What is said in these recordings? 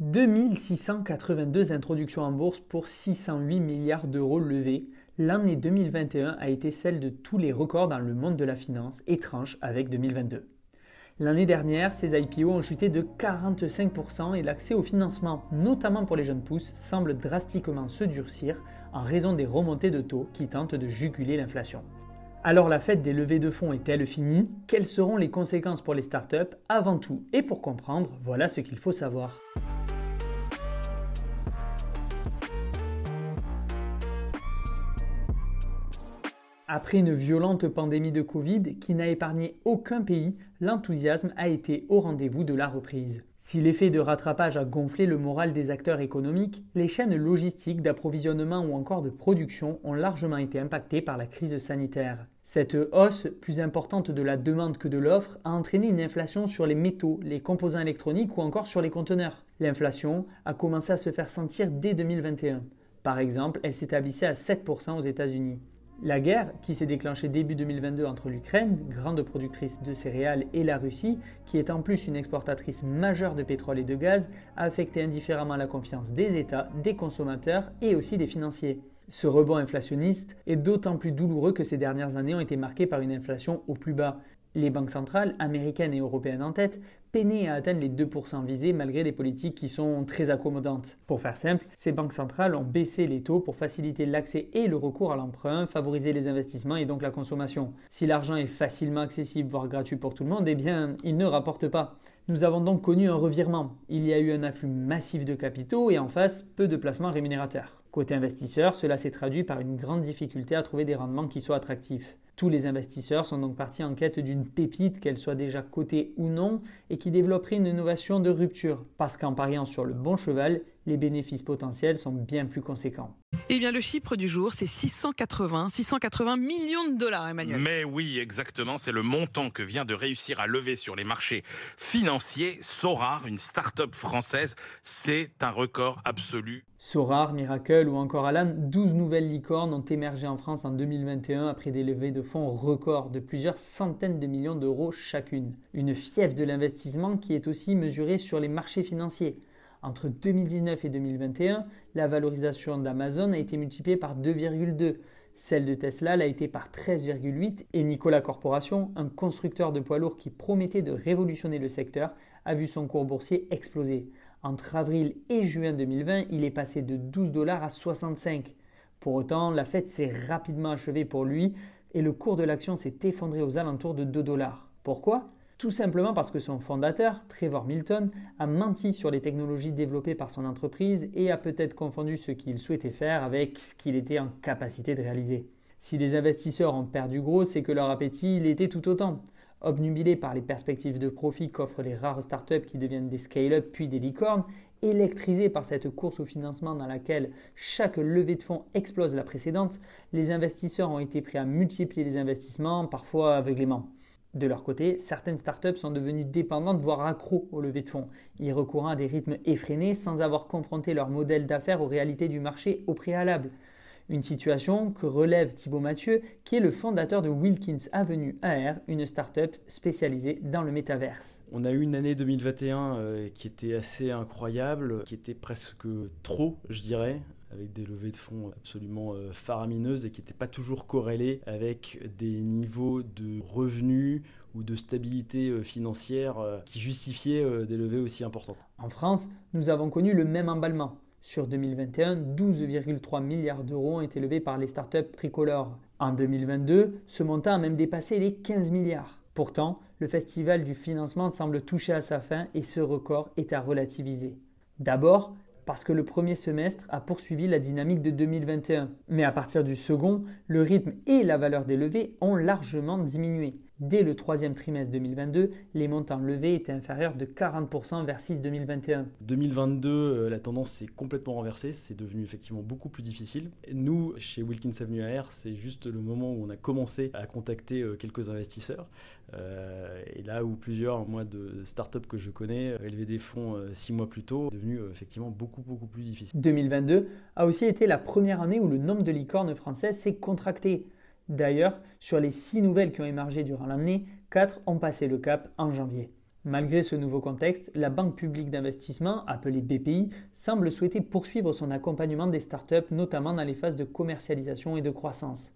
2682 introductions en bourse pour 608 milliards d'euros levés. L'année 2021 a été celle de tous les records dans le monde de la finance, étrange avec 2022. L'année dernière, ces IPO ont chuté de 45% et l'accès au financement, notamment pour les jeunes pousses, semble drastiquement se durcir en raison des remontées de taux qui tentent de juguler l'inflation. Alors la fête des levées de fonds est-elle finie? Quelles seront les conséquences pour les startups? Avant tout et pour comprendre, voilà ce qu'il faut savoir. Après une violente pandémie de Covid qui n'a épargné aucun pays, l'enthousiasme a été au rendez-vous de la reprise. Si l'effet de rattrapage a gonflé le moral des acteurs économiques, les chaînes logistiques d'approvisionnement ou encore de production ont largement été impactées par la crise sanitaire. Cette hausse, plus importante de la demande que de l'offre, a entraîné une inflation sur les métaux, les composants électroniques ou encore sur les conteneurs. L'inflation a commencé à se faire sentir dès 2021. Par exemple, elle s'établissait à 7% aux États-Unis. La guerre, qui s'est déclenchée début 2022 entre l'Ukraine, grande productrice de céréales, et la Russie, qui est en plus une exportatrice majeure de pétrole et de gaz, a affecté indifféremment la confiance des États, des consommateurs et aussi des financiers. Ce rebond inflationniste est d'autant plus douloureux que ces dernières années ont été marquées par une inflation au plus bas. Les banques centrales, américaines et européennes en tête, peinaient à atteindre les 2% visés malgré des politiques qui sont très accommodantes. Pour faire simple, ces banques centrales ont baissé les taux pour faciliter l'accès et le recours à l'emprunt, favoriser les investissements et donc la consommation. Si l'argent est facilement accessible, voire gratuit pour tout le monde, eh bien, il ne rapporte pas. Nous avons donc connu un revirement. Il y a eu un afflux massif de capitaux et en face, peu de placements rémunérateurs. Côté investisseur, cela s'est traduit par une grande difficulté à trouver des rendements qui soient attractifs. Tous les investisseurs sont donc partis en quête d'une pépite, qu'elle soit déjà cotée ou non, et qui développerait une innovation de rupture, parce qu'en pariant sur le bon cheval, les bénéfices potentiels sont bien plus conséquents. Eh bien, le chiffre du jour, c'est 680, 680 millions de dollars, Emmanuel. Mais oui, exactement. C'est le montant que vient de réussir à lever sur les marchés financiers Sorar, une start-up française. C'est un record absolu. Sorar, Miracle ou encore Alan, 12 nouvelles licornes ont émergé en France en 2021 après des levées de fonds records de plusieurs centaines de millions d'euros chacune. Une fièvre de l'investissement qui est aussi mesurée sur les marchés financiers. Entre 2019 et 2021, la valorisation d'Amazon a été multipliée par 2,2. Celle de Tesla l'a été par 13,8 et Nikola Corporation, un constructeur de poids lourds qui promettait de révolutionner le secteur, a vu son cours boursier exploser. Entre avril et juin 2020, il est passé de 12 dollars à 65. Pour autant, la fête s'est rapidement achevée pour lui et le cours de l'action s'est effondré aux alentours de 2 dollars. Pourquoi? Tout simplement parce que son fondateur, Trevor Milton, a menti sur les technologies développées par son entreprise et a peut-être confondu ce qu'il souhaitait faire avec ce qu'il était en capacité de réaliser. Si les investisseurs ont perdu gros, c'est que leur appétit l'était tout autant. Obnubilés par les perspectives de profit qu'offrent les rares startups qui deviennent des scale-up puis des licornes, électrisés par cette course au financement dans laquelle chaque levée de fonds explose la précédente, les investisseurs ont été prêts à multiplier les investissements, parfois aveuglément. De leur côté, certaines startups sont devenues dépendantes, voire accros au levées de fonds, y recourant à des rythmes effrénés sans avoir confronté leur modèle d'affaires aux réalités du marché au préalable. Une situation que relève Thibaut Mathieu, qui est le fondateur de Wilkins Avenue AR, une startup spécialisée dans le métaverse. On a eu une année 2021 euh, qui était assez incroyable, qui était presque trop, je dirais avec des levées de fonds absolument euh, faramineuses et qui n'étaient pas toujours corrélées avec des niveaux de revenus ou de stabilité euh, financière euh, qui justifiaient des levées aussi importantes. En France, nous avons connu le même emballement. Sur 2021, 12,3 milliards d'euros ont été levés par les startups tricolores. En 2022, ce montant a même dépassé les 15 milliards. Pourtant, le festival du financement semble toucher à sa fin et ce record est à relativiser. D'abord, parce que le premier semestre a poursuivi la dynamique de 2021. Mais à partir du second, le rythme et la valeur des levées ont largement diminué. Dès le troisième trimestre 2022, les montants levés étaient inférieurs de 40% versus 2021. 2022, la tendance s'est complètement renversée, c'est devenu effectivement beaucoup plus difficile. Nous, chez Wilkins Avenue AR, c'est juste le moment où on a commencé à contacter euh, quelques investisseurs. Euh, et là où plusieurs, moi, de startups que je connais, euh, élevaient des fonds six mois plus tôt, c'est devenu effectivement beaucoup, beaucoup plus difficile. 2022 a aussi été la première année où le nombre de licornes françaises s'est contracté. D'ailleurs, sur les six nouvelles qui ont émergé durant l'année, quatre ont passé le cap en janvier. Malgré ce nouveau contexte, la Banque publique d'investissement, appelée BPI, semble souhaiter poursuivre son accompagnement des startups, notamment dans les phases de commercialisation et de croissance.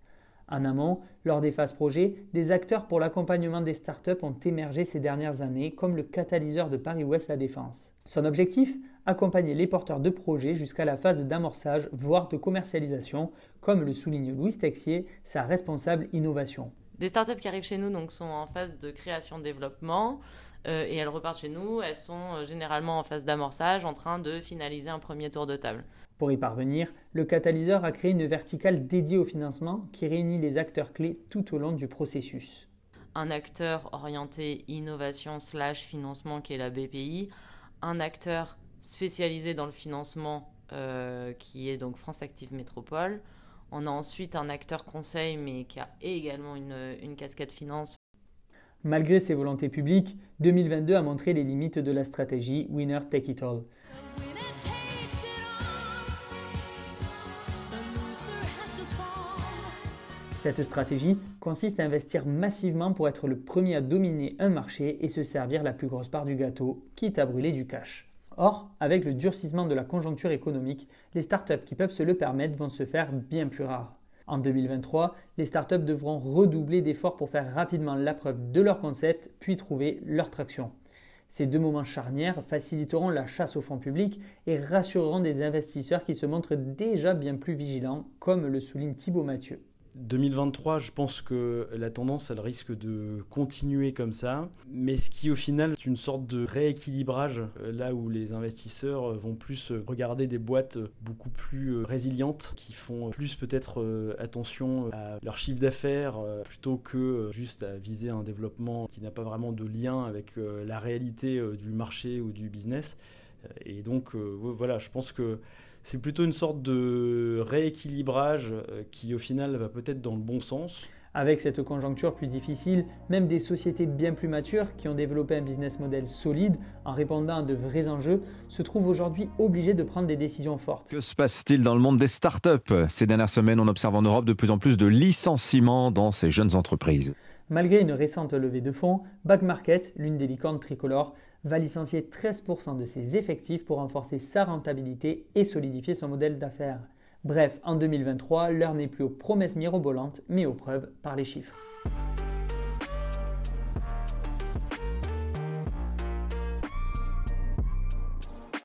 En amont, lors des phases projets, des acteurs pour l'accompagnement des startups ont émergé ces dernières années, comme le catalyseur de Paris-Ouest La Défense. Son objectif? Accompagner les porteurs de projets jusqu'à la phase d'amorçage, voire de commercialisation, comme le souligne Louis Texier, sa responsable innovation. Des startups qui arrivent chez nous donc, sont en phase de création-développement. Euh, et elles repartent chez nous, elles sont euh, généralement en phase d'amorçage, en train de finaliser un premier tour de table. Pour y parvenir, le catalyseur a créé une verticale dédiée au financement qui réunit les acteurs clés tout au long du processus. Un acteur orienté innovation slash financement qui est la BPI, un acteur spécialisé dans le financement euh, qui est donc France Active Métropole. On a ensuite un acteur conseil mais qui a également une, une casquette finance Malgré ses volontés publiques, 2022 a montré les limites de la stratégie Winner Take It All. Cette stratégie consiste à investir massivement pour être le premier à dominer un marché et se servir la plus grosse part du gâteau, quitte à brûler du cash. Or, avec le durcissement de la conjoncture économique, les startups qui peuvent se le permettre vont se faire bien plus rares. En 2023, les startups devront redoubler d'efforts pour faire rapidement la preuve de leur concept, puis trouver leur traction. Ces deux moments charnières faciliteront la chasse au fonds public et rassureront des investisseurs qui se montrent déjà bien plus vigilants, comme le souligne Thibaut Mathieu. 2023, je pense que la tendance, elle risque de continuer comme ça. Mais ce qui, au final, est une sorte de rééquilibrage, euh, là où les investisseurs vont plus regarder des boîtes beaucoup plus euh, résilientes, qui font plus peut-être euh, attention à leur chiffre d'affaires, plutôt que juste à viser un développement qui n'a pas vraiment de lien avec la réalité du marché ou du business. Et donc, voilà, je pense que c'est plutôt une sorte de rééquilibrage euh, qui au final va peut-être dans le bon sens. Avec cette conjoncture plus difficile, même des sociétés bien plus matures qui ont développé un business model solide en répondant à de vrais enjeux se trouvent aujourd'hui obligées de prendre des décisions fortes. Que se passe-t-il dans le monde des startups? Ces dernières semaines, on observe en Europe de plus en plus de licenciements dans ces jeunes entreprises. Malgré une récente levée de fonds, Back Market, l'une des licornes tricolores, va licencier 13% de ses effectifs pour renforcer sa rentabilité et solidifier son modèle d'affaires. Bref, en 2023, l'heure n'est plus aux promesses mirobolantes, mais aux preuves par les chiffres.